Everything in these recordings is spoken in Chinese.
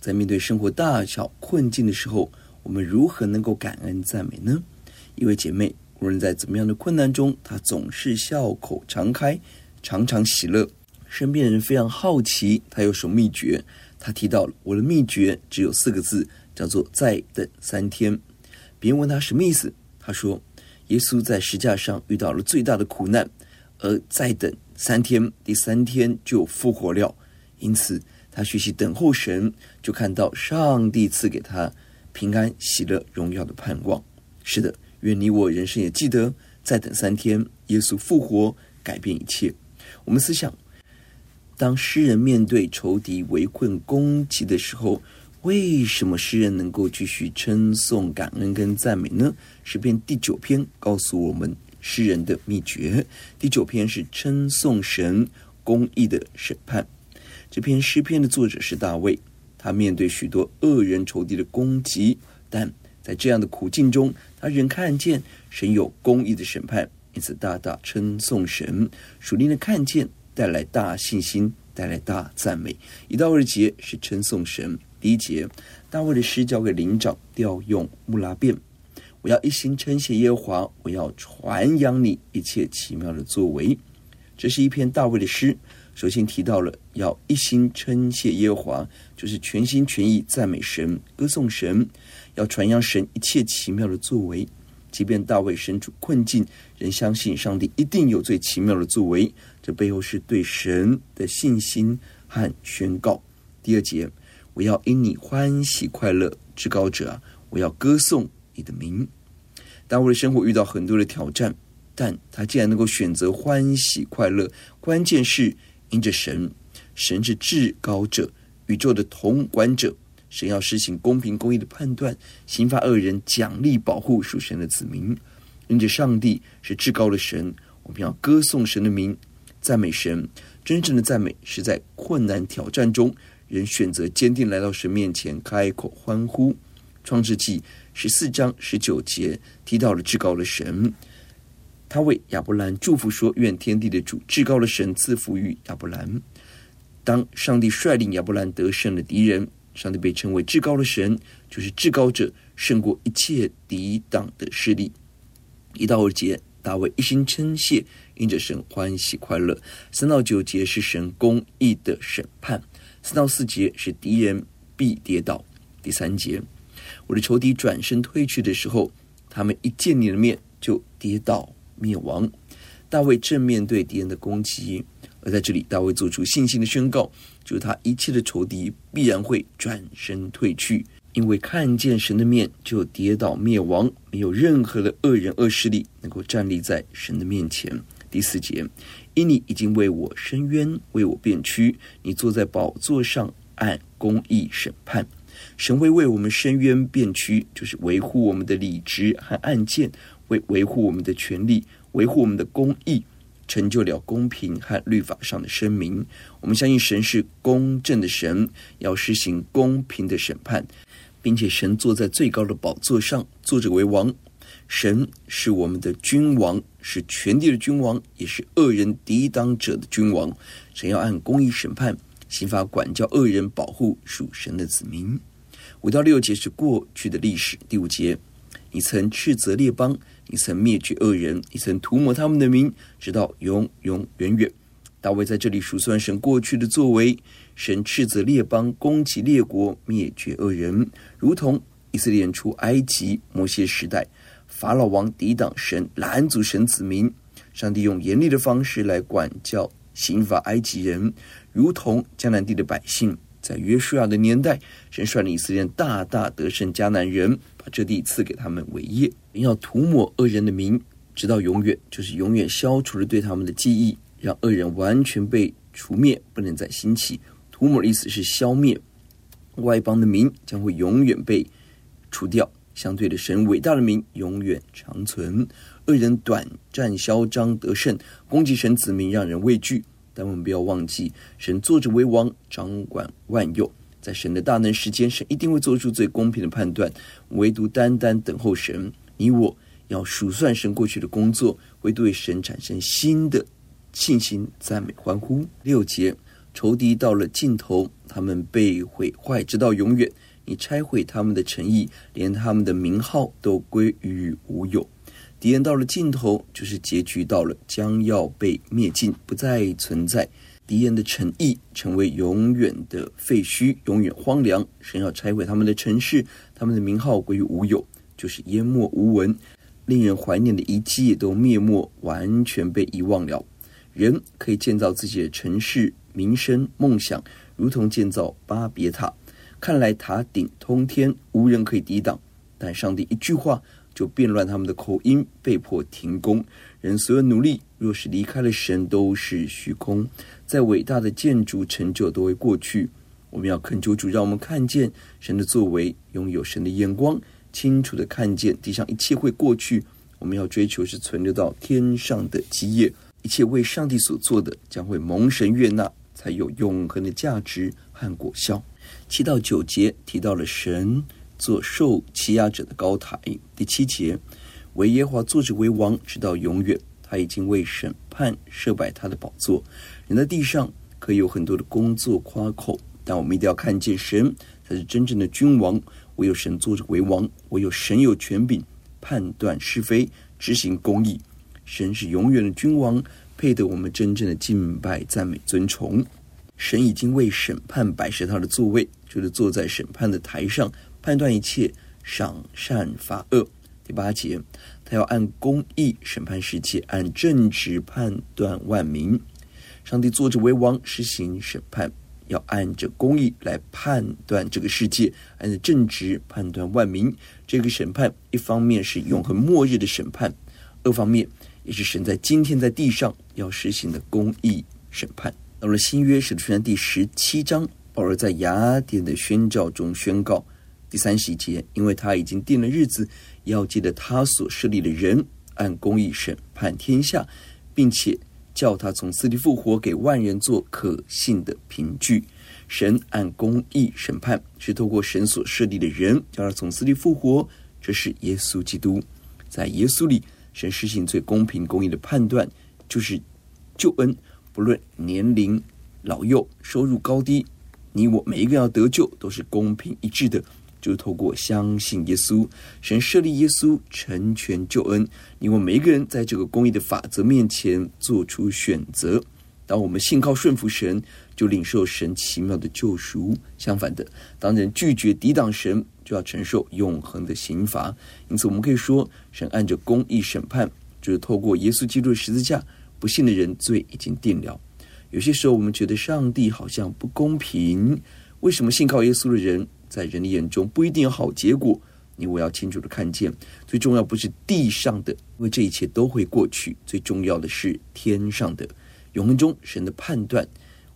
在面对生活大小困境的时候，我们如何能够感恩赞美呢？一位姐妹，无论在怎么样的困难中，她总是笑口常开，常常喜乐。身边人非常好奇，她有什么秘诀？她提到了我的秘诀只有四个字，叫做“再等三天”。别人问她什么意思？她说：“耶稣在十架上遇到了最大的苦难，而再等三天，第三天就复活了。因此，他学习等候神，就看到上帝赐给他平安、喜乐、荣耀的盼望。是的，愿你我人生也记得，再等三天，耶稣复活，改变一切。我们思想，当诗人面对仇敌围困攻击的时候。”为什么诗人能够继续称颂、感恩跟赞美呢？诗篇第九篇告诉我们诗人的秘诀。第九篇是称颂神公义的审判。这篇诗篇的作者是大卫，他面对许多恶人仇敌的攻击，但在这样的苦境中，他仍看见神有公义的审判，因此大大称颂神。属灵的看见带来大信心，带来大赞美。一到二节是称颂神。第一节，大卫的诗交给灵长调用木拉便。我要一心称谢耶和华，我要传扬你一切奇妙的作为。这是一篇大卫的诗。首先提到了要一心称谢耶和华，就是全心全意赞美神、歌颂神，要传扬神一切奇妙的作为。即便大卫身处困境，仍相信上帝一定有最奇妙的作为。这背后是对神的信心和宣告。第二节。我要因你欢喜快乐，至高者啊！我要歌颂你的名。大卫的生活遇到很多的挑战，但他竟然能够选择欢喜快乐。关键是因着神，神是至高者，宇宙的统管者。神要施行公平公义的判断，刑罚恶人，奖励保护属神的子民。因着上帝是至高的神，我们要歌颂神的名，赞美神。真正的赞美是在困难挑战中。人选择坚定来到神面前，开口欢呼。创世记十四章十九节提到了至高的神，他为亚伯兰祝福说：“愿天地的主至高的神赐福于亚伯兰。”当上帝率领亚伯兰得胜的敌人，上帝被称为至高的神，就是至高者胜过一切抵挡的势力。一到二节，大卫一心称谢，因着神欢喜快乐。三到九节是神公义的审判。三到四节是敌人必跌倒。第三节，我的仇敌转身退去的时候，他们一见你的面就跌倒灭亡。大卫正面对敌人的攻击，而在这里，大卫做出信心的宣告，就是他一切的仇敌必然会转身退去，因为看见神的面就跌倒灭亡，没有任何的恶人恶势力能够站立在神的面前。第四节。因你已经为我伸冤，为我辩屈，你坐在宝座上按公义审判。神会为我们伸冤辩屈，就是维护我们的理直和案件，为维护我们的权利，维护我们的公义，成就了公平和律法上的声明。我们相信神是公正的神，要施行公平的审判，并且神坐在最高的宝座上，坐着为王。神是我们的君王，是全地的君王，也是恶人抵挡者的君王。神要按公义审判，刑罚管教恶人，保护属神的子民。五到六节是过去的历史。第五节，你曾斥责列邦，你曾灭绝恶人，你曾涂抹他们的名，直到永永远远。大卫在这里数算神过去的作为，神斥责列邦，攻击列国，灭绝恶人，如同以色列出埃及摩西时代，法老王抵挡神，拦阻神子民，上帝用严厉的方式来管教、刑罚埃及人，如同迦南地的百姓。在约书亚的年代，神率领以色列大大得胜迦南人，这地赐给他们为业。要涂抹恶人的名，直到永远，就是永远消除了对他们的记忆，让恶人完全被除灭，不能再兴起。涂抹的意思是消灭，外邦的名将会永远被除掉。相对的，神伟大的名永远长存。恶人短暂嚣张得胜，攻击神子民，让人畏惧。但我们不要忘记，神坐着为王，掌管万有。在神的大能时间，神一定会做出最公平的判断。唯独单单等候神，你我要数算神过去的工作，会对神产生新的信心、赞美、欢呼。六节，仇敌到了尽头，他们被毁坏，直到永远。你拆毁他们的诚意，连他们的名号都归于无有。敌人到了尽头，就是结局到了，将要被灭尽，不再存在。敌人的城邑成为永远的废墟，永远荒凉。神要拆毁他们的城市，他们的名号归于无有，就是淹没无闻。令人怀念的遗迹都灭没，完全被遗忘了。人可以建造自己的城市、名声、梦想，如同建造巴别塔。看来塔顶通天，无人可以抵挡。但上帝一句话。就变乱他们的口音，被迫停工。人所有努力，若是离开了神，都是虚空。再伟大的建筑成就都会过去。我们要恳求主，让我们看见神的作为，拥有神的眼光，清楚的看见地上一切会过去。我们要追求是存留到天上的基业，一切为上帝所做的，将会蒙神悦纳，才有永恒的价值和果效。七到九节提到了神。做受欺压者的高台。第七节，惟耶华坐着为王，直到永远。他已经为审判设摆他的宝座。人在地上可以有很多的工作夸口，但我们一定要看见神才是真正的君王。唯有神坐着为王，唯有神有权柄判断是非，执行公义。神是永远的君王，配得我们真正的敬拜、赞美、尊崇。神已经为审判摆设他的座位，就是坐在审判的台上。判断一切，赏善罚恶。第八节，他要按公义审判世界，按正直判断万民。上帝坐着为王，实行审判，要按着公义来判断这个世界，按着正直判断万民。这个审判，一方面是永恒末日的审判，二方面也是神在今天在地上要实行的公义审判。到了新约使徒传第十七章，保罗在雅典的宣教中宣告。第三十一节，因为他已经定了日子，要借着他所设立的人，按公义审判天下，并且叫他从死里复活，给万人做可信的凭据。神按公义审判，是透过神所设立的人，叫他从死里复活。这是耶稣基督，在耶稣里，神实行最公平公义的判断，就是救恩，不论年龄、老幼、收入高低，你我每一个要得救，都是公平一致的。就透过相信耶稣，神设立耶稣成全救恩。因为每一个人在这个公义的法则面前做出选择。当我们信靠顺服神，就领受神奇妙的救赎。相反的，当人拒绝抵挡神，就要承受永恒的刑罚。因此，我们可以说，神按着公义审判，就是透过耶稣基督的十字架，不信的人罪已经定了。有些时候，我们觉得上帝好像不公平，为什么信靠耶稣的人？在人的眼中不一定有好结果，你我要清楚的看见，最重要不是地上的，因为这一切都会过去，最重要的是天上的永恒中神的判断，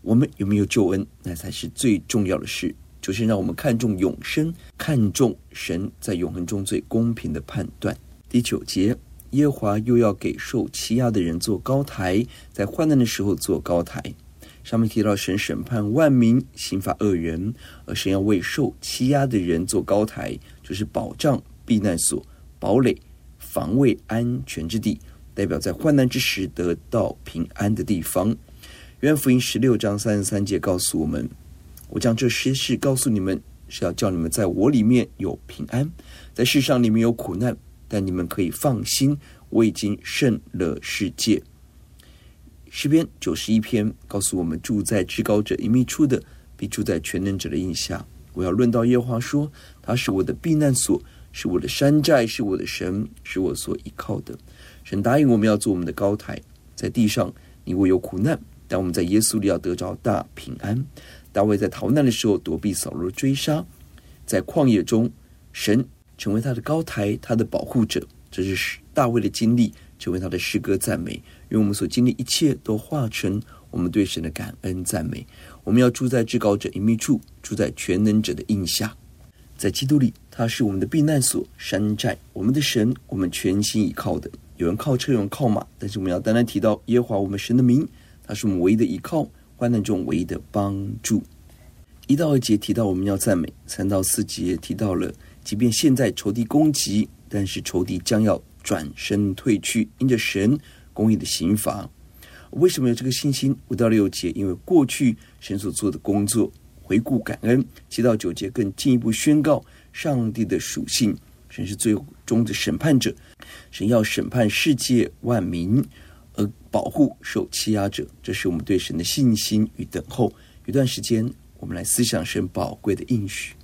我们有没有救恩，那才是最重要的事。就是让我们看重永生，看重神在永恒中最公平的判断。第九节，耶华又要给受欺压的人做高台，在患难的时候做高台。上面提到神审判万民，刑罚恶人，而神要为受欺压的人做高台，就是保障、避难所、堡垒、防卫、安全之地，代表在患难之时得到平安的地方。约翰福音十六章三十三节告诉我们：“我将这些事告诉你们，是要叫你们在我里面有平安。在世上你们有苦难，但你们可以放心，我已经胜了世界。”诗篇九十一篇告诉我们：住在至高者隐秘处的，必住在全能者的荫下。我要论到耶和华说，他是我的避难所，是我的山寨，是我的神，是我所依靠的。神答应我们要做我们的高台，在地上你我有苦难，但我们在耶稣里要得着大平安。大卫在逃难的时候躲避扫罗追杀，在旷野中，神成为他的高台，他的保护者。这是大卫的经历，成为他的诗歌赞美。因为我们所经历一切都化成我们对神的感恩赞美。我们要住在至高者隐秘处，住在全能者的荫下，在基督里，他是我们的避难所、山寨，我们的神，我们全心倚靠的。有人靠车，有人靠马，但是我们要单单提到耶和华我们神的名，他是我们唯一的依靠，患难中唯一的帮助。一到二节提到我们要赞美，三到四节提到了，即便现在仇敌攻击，但是仇敌将要转身退去，因着神公义的刑罚。为什么有这个信心？五到六节，因为过去神所做的工作，回顾感恩。七到九节更进一步宣告上帝的属性，神是最终的审判者，神要审判世界万民，而保护受欺压者。这是我们对神的信心与等候。一段时间，我们来思想神宝贵的应许。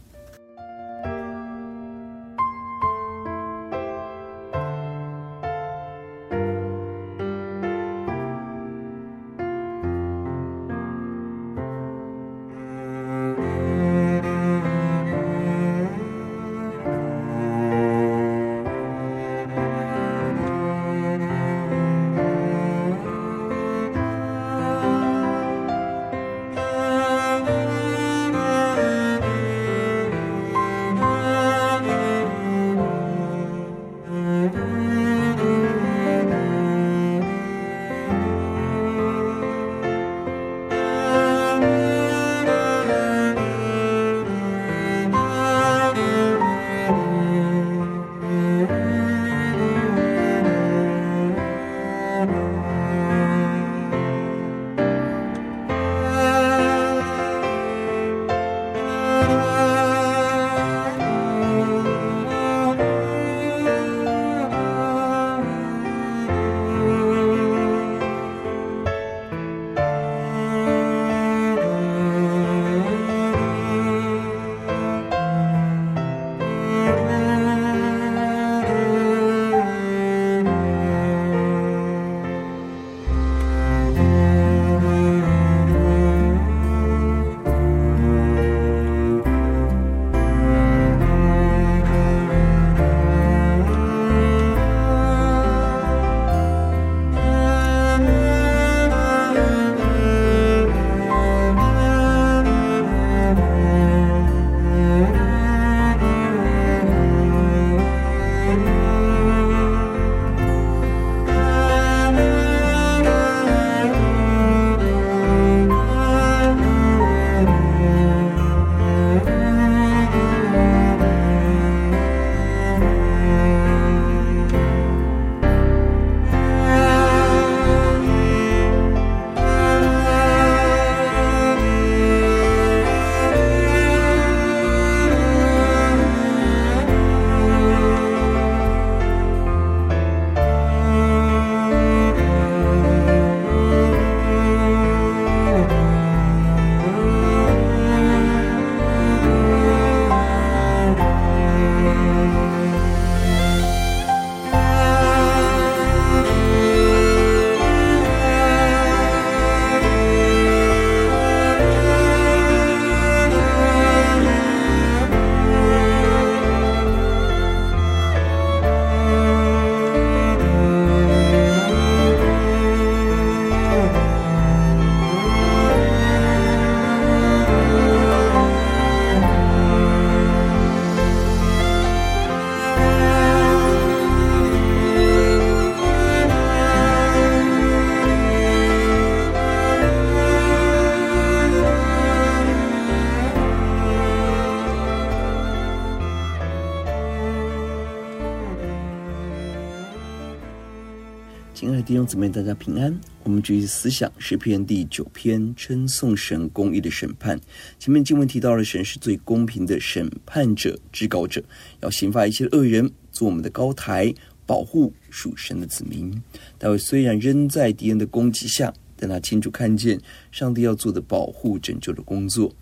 兄姊妹，大家平安。我们继续思想诗篇第九篇，称颂神公义的审判。前面经文提到了，神是最公平的审判者、至高者，要刑罚一切恶人，做我们的高台，保护属神的子民。大卫虽然仍在敌人的攻击下，但他清楚看见上帝要做的保护拯救的工作。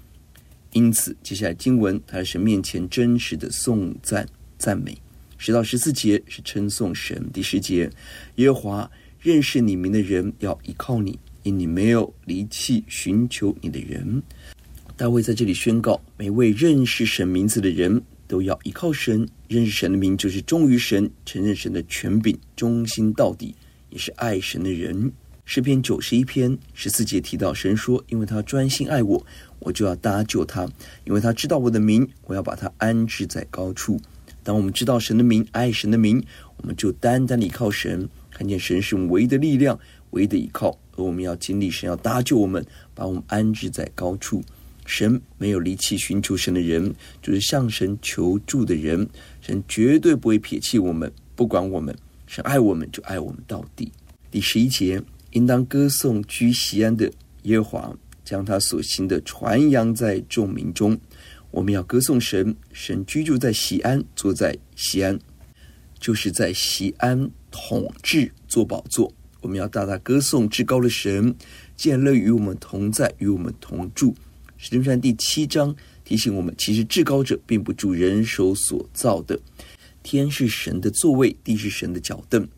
因此，接下来经文，他在神面前真实的颂赞赞美。十到十四节是称颂神。第十节，耶和华认识你名的人要依靠你，因你没有离弃寻求你的人。大卫在这里宣告，每位认识神名字的人都要依靠神。认识神的名就是忠于神，承认神的权柄，忠心到底，也是爱神的人。诗篇九十一篇十四节提到，神说：“因为他专心爱我，我就要搭救他；因为他知道我的名，我要把他安置在高处。”当我们知道神的名，爱神的名，我们就单单依靠神，看见神是我们唯一的力量、唯一的依靠。而我们要经历神要搭救我们，把我们安置在高处。神没有离弃寻求神的人，就是向神求助的人。神绝对不会撇弃我们，不管我们。神爱我们，就爱我们到底。第十一节。应当歌颂居西安的耶和华，将他所行的传扬在众民中。我们要歌颂神，神居住在西安，坐在西安，就是在西安统治坐宝座。我们要大大歌颂至高的神，既然乐与我们同在，与我们同住。使徒传第七章提醒我们，其实至高者并不住人手所造的，天是神的座位，地是神的脚凳。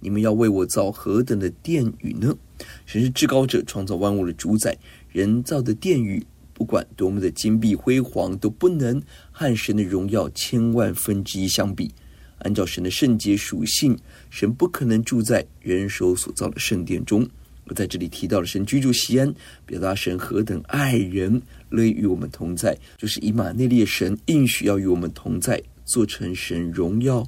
你们要为我造何等的殿宇呢？神是至高者，创造万物的主宰。人造的殿宇，不管多么的金碧辉煌，都不能和神的荣耀千万分之一相比。按照神的圣洁属性，神不可能住在人手所造的圣殿中。我在这里提到了神居住西安，表达神何等爱人，乐意与我们同在，就是以马内利神应许要与我们同在，做成神荣耀、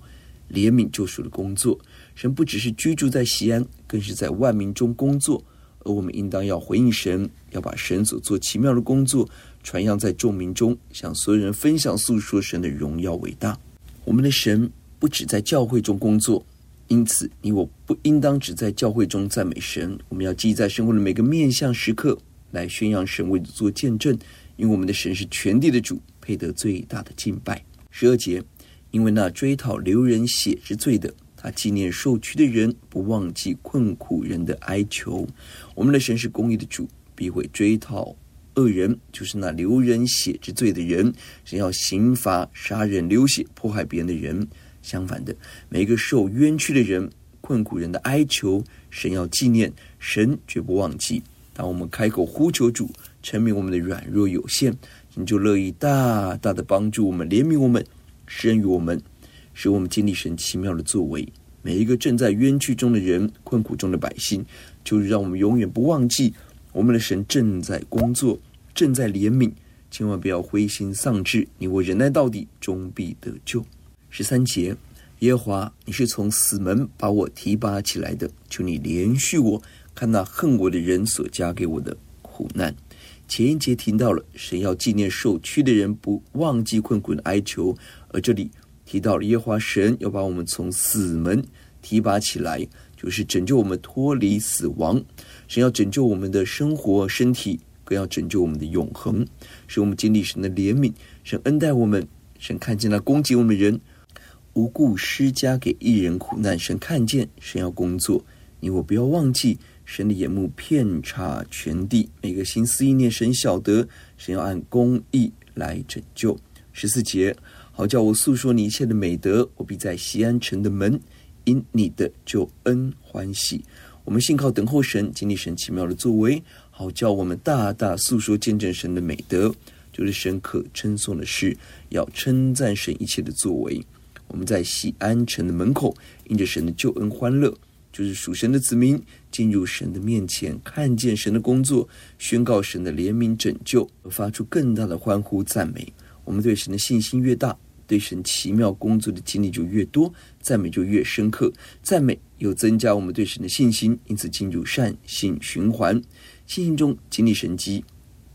怜悯、救赎的工作。神不只是居住在西安，更是在万民中工作，而我们应当要回应神，要把神所做奇妙的工作传扬在众民中，向所有人分享诉说神的荣耀伟大。我们的神不只在教会中工作，因此你我不应当只在教会中赞美神，我们要记在生活的每个面向时刻来宣扬神，为的做见证，因为我们的神是全地的主，配得最大的敬拜。十二节，因为那追讨流人血之罪的。他纪念受屈的人，不忘记困苦人的哀求。我们的神是公义的主，必会追讨恶人，就是那流人血之罪的人。神要刑罚杀人流血迫害别人的人。相反的，每一个受冤屈的人、困苦人的哀求，神要纪念，神绝不忘记。当我们开口呼求主，承认我们的软弱有限，神就乐意大大的帮助我们，怜悯我们，施恩于我们。使我们经历神奇妙的作为，每一个正在冤屈中的人、困苦中的百姓，就是让我们永远不忘记，我们的神正在工作，正在怜悯，千万不要灰心丧志。你我忍耐到底，终必得救。十三节，耶和华，你是从死门把我提拔起来的，求你怜恤我，看那恨我的人所加给我的苦难。前一节提到了神要纪念受屈的人，不忘记困苦的哀求，而这里。提到了耶和华神要把我们从死门提拔起来，就是拯救我们脱离死亡。神要拯救我们的生活、身体，更要拯救我们的永恒，使我们经历神的怜悯。神恩待我们，神看见了攻击我们的人，无故施加给一人苦难。神看见，神要工作。你我不要忘记，神的眼目遍察全地，每个心思意念，神晓得。神要按公义来拯救。十四节。好叫我诉说你一切的美德，我必在西安城的门因你的救恩欢喜。我们信靠等候神，经历神奇妙的作为，好叫我们大大诉说见证神的美德，就是神可称颂的事，要称赞神一切的作为。我们在西安城的门口，因着神的救恩欢乐，就是属神的子民进入神的面前，看见神的工作，宣告神的怜悯拯救，而发出更大的欢呼赞美。我们对神的信心越大。对神奇妙工作的经历就越多，赞美就越深刻，赞美又增加我们对神的信心，因此进入善性循环，信心中经历神迹，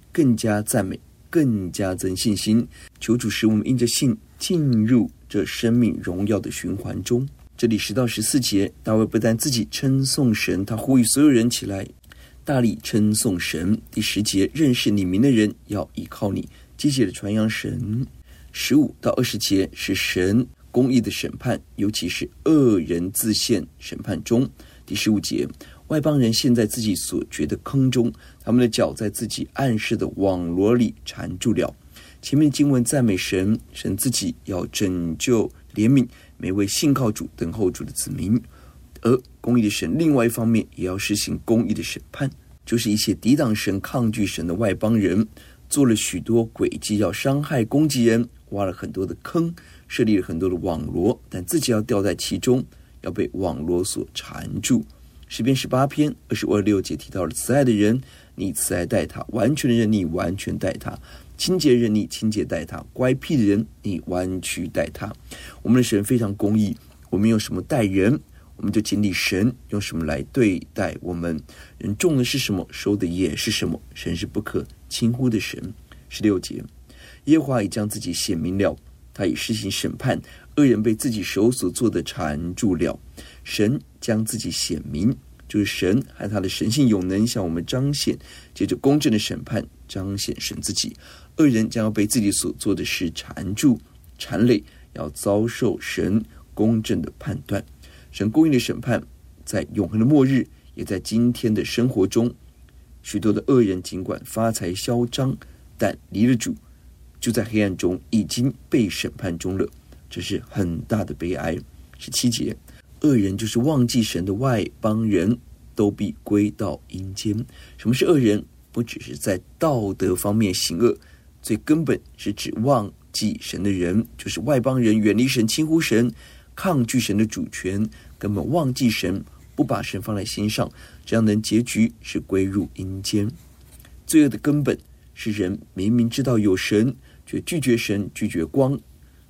更加赞美，更加增信心。求主使我们因着信进入这生命荣耀的循环中。这里十到十四节，大卫不但自己称颂神，他呼吁所有人起来大力称颂神。第十节，认识你名的人要依靠你，积极的传扬神。十五到二十节是神公义的审判，尤其是恶人自陷审判中。第十五节，外邦人陷在自己所掘的坑中，他们的脚在自己暗设的网罗里缠住了。前面经文赞美神，神自己要拯救怜悯每位信靠主、等候主的子民；而公义的神，另外一方面也要实行公义的审判，就是一切抵挡神、抗拒神的外邦人，做了许多诡计，要伤害、攻击人，挖了很多的坑，设立了很多的网罗，但自己要掉在其中，要被网罗所缠住。诗篇十八篇二十五、二六节提到了慈爱的人，你慈爱待他；完全的人，你完全待他；清洁人，你清洁待他；乖僻的人，你弯曲待他。我们的神非常公义，我们用什么待人，我们就经历神用什么来对待我们。人种的是什么，收的也是什么。神是不可轻忽的神。十六节，耶和华已将自己显明了，他已施行审判，恶人被自己手所做的缠住了。神将自己显明，就是神和他的神性永能向我们彰显，借着公正的审判彰显神自己。恶人将要被自己所做的事缠住、缠累，要遭受神公正的判断。神公义的审判，在永恒的末日，也在今天的生活中。许多的恶人尽管发财嚣张，但离了主，就在黑暗中已经被审判中了。这是很大的悲哀。十七节。恶人就是忘记神的外邦人，都必归到阴间。什么是恶人？不只是在道德方面行恶，最根本是指忘记神的人，就是外邦人，远离神，轻忽神，抗拒神的主权，根本忘记神，不把神放在心上。这样的结局是归入阴间。罪恶的根本是人明明知道有神，却拒绝神，拒绝光，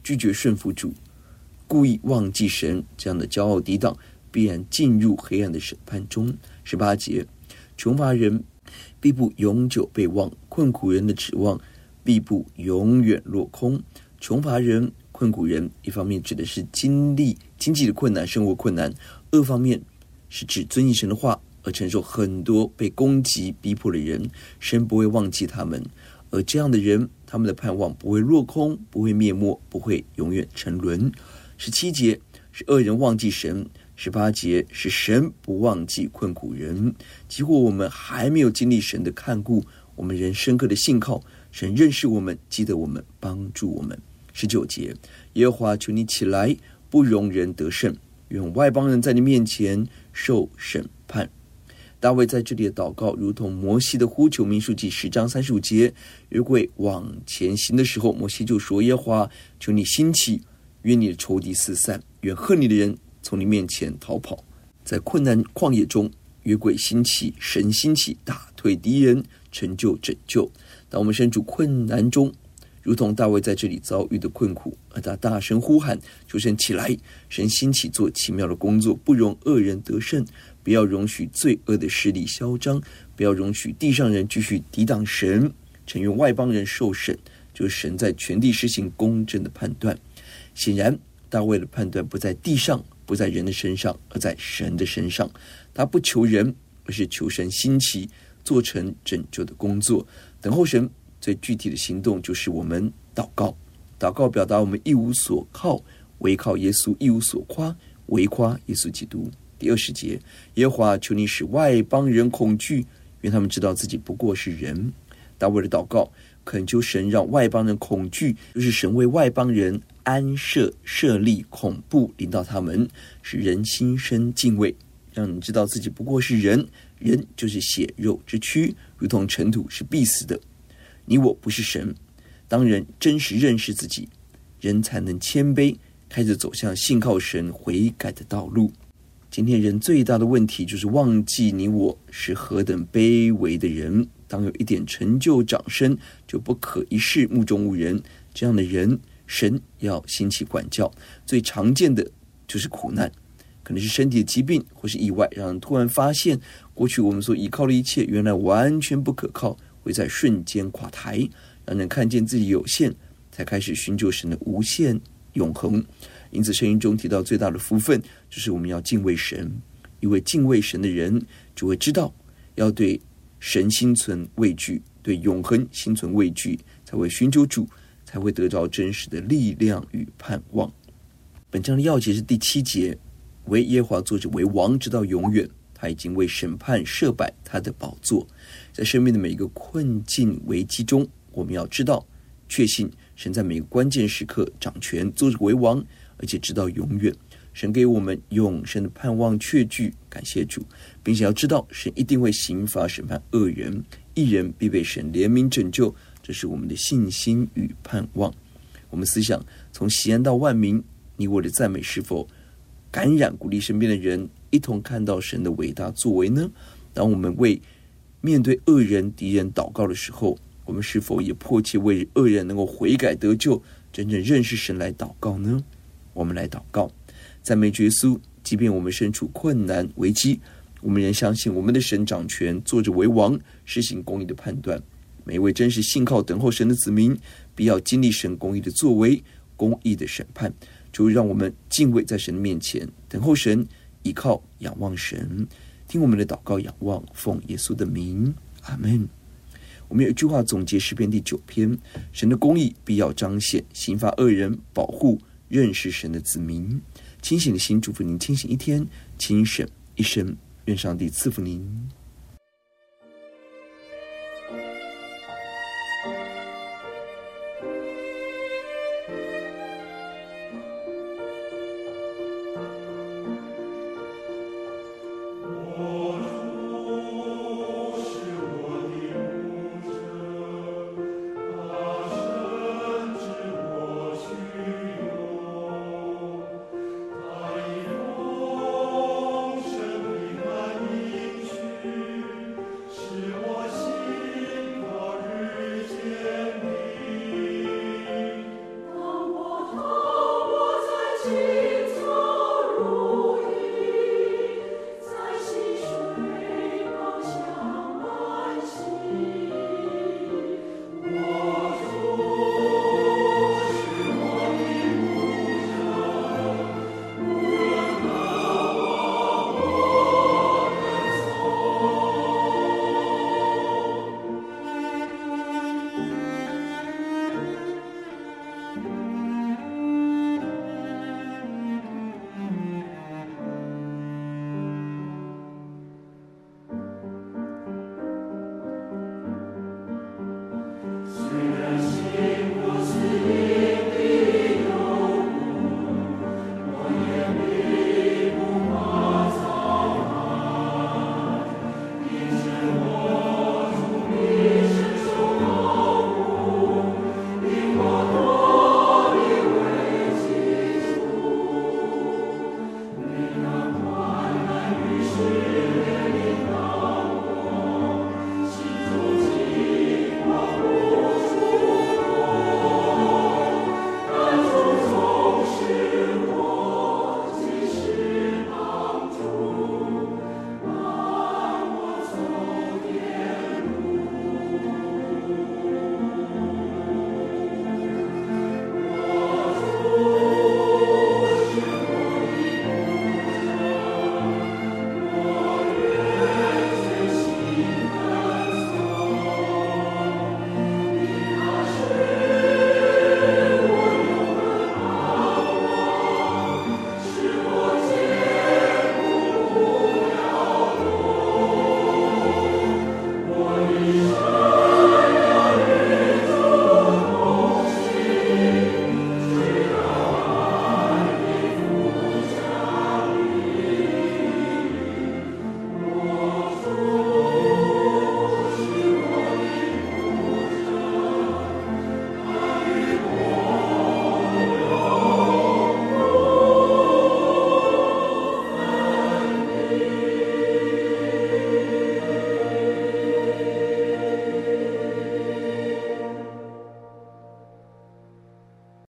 拒绝顺服主。故意忘记神，这样的骄傲抵挡，必然进入黑暗的审判中。十八节，穷乏人必不永久被忘，困苦人的指望必不永远落空。穷乏人、困苦人，一方面指的是经历经济的困难、生活困难；二方面是指遵行神的话而承受很多被攻击、逼迫的人。神不会忘记他们，而这样的人，他们的盼望不会落空，不会灭没，不会永远沉沦。十七节是恶人忘记神，十八节是神不忘记困苦人。几乎我们还没有经历神的看顾，我们仍深刻的信靠神，认识我们，记得我们，帮助我们。十九节，耶和华求你起来，不容人得胜，愿外邦人在你面前受审判。大卫在这里的祷告，如同摩西的呼求。民数记十章三十五节，约柜往前行的时候，摩西就说：“耶和华，求你兴起。”愿你的仇敌四散，愿恨你的人从你面前逃跑。在困难旷野中，约柜兴起，神兴起，打退敌人，成就拯救。当我们身处困难中，如同大卫在这里遭遇的困苦，而他大声呼喊，求神起来，神兴起做奇妙的工作，不容恶人得胜，不要容许罪恶的势力嚣张，不要容许地上人继续抵挡神，承愿外邦人受审，就是神在全地实行公正的判断。显然，大卫的判断不在地上，不在人的身上，而在神的身上。他不求人，而是求神兴起，做成拯救的工作。等候神最具体的行动，就是我们祷告。祷告表达我们一无所靠，唯靠耶稣；一无所夸，唯夸耶稣基督。第二十节，耶和华求你使外邦人恐惧，愿他们知道自己不过是人。大卫的祷告，恳求神让外邦人恐惧，就是神为外邦人。安设设立恐怖临到他们，使人心生敬畏，让你知道自己不过是人，人就是血肉之躯，如同尘土，是必死的。你我不是神，当人真实认识自己，人才能谦卑，开始走向信靠神悔改的道路。今天人最大的问题就是忘记你我是何等卑微的人，当有一点成就掌声，就不可一世目中无人，这样的人。神要兴起管教，最常见的就是苦难，可能是身体的疾病或是意外，让人突然发现过去我们所依靠的一切原来完全不可靠，会在瞬间垮台，让人看见自己有限，才开始寻求神的无限永恒。因此，圣经中提到最大的福分就是我们要敬畏神，因为敬畏神的人就会知道要对神心存畏惧，对永恒心存畏惧，才会寻求主。才会得着真实的力量与盼望。本章的要节是第七节，为耶和华坐着为王，直到永远。他已经为审判设摆他的宝座。在生命的每一个困境危机中，我们要知道，确信神在每个关键时刻掌权，坐着为王，而且直到永远。神给我们永生的盼望，确据感谢主，并且要知道神一定会刑罚审判恶人，一人必被神怜悯拯救。这是我们的信心与盼望。我们思想从西安到万民，你我的赞美是否感染鼓励身边的人，一同看到神的伟大作为呢？当我们为面对恶人敌人祷告的时候，我们是否也迫切为恶人能够悔改得救，真正认识神来祷告呢？我们来祷告，赞美耶稣。即便我们身处困难危机，我们仍相信我们的神掌权，坐着为王，施行公义的判断。每一位真实信靠等候神的子民，必要经历神公义的作为、公义的审判。就让我们敬畏在神的面前，等候神，依靠仰望神，听我们的祷告，仰望奉耶稣的名，阿门。我们有一句话总结诗篇第九篇：神的公义必要彰显，刑罚恶人，保护认识神的子民。清醒的心，祝福您清醒一天，清醒一生。愿上帝赐福您。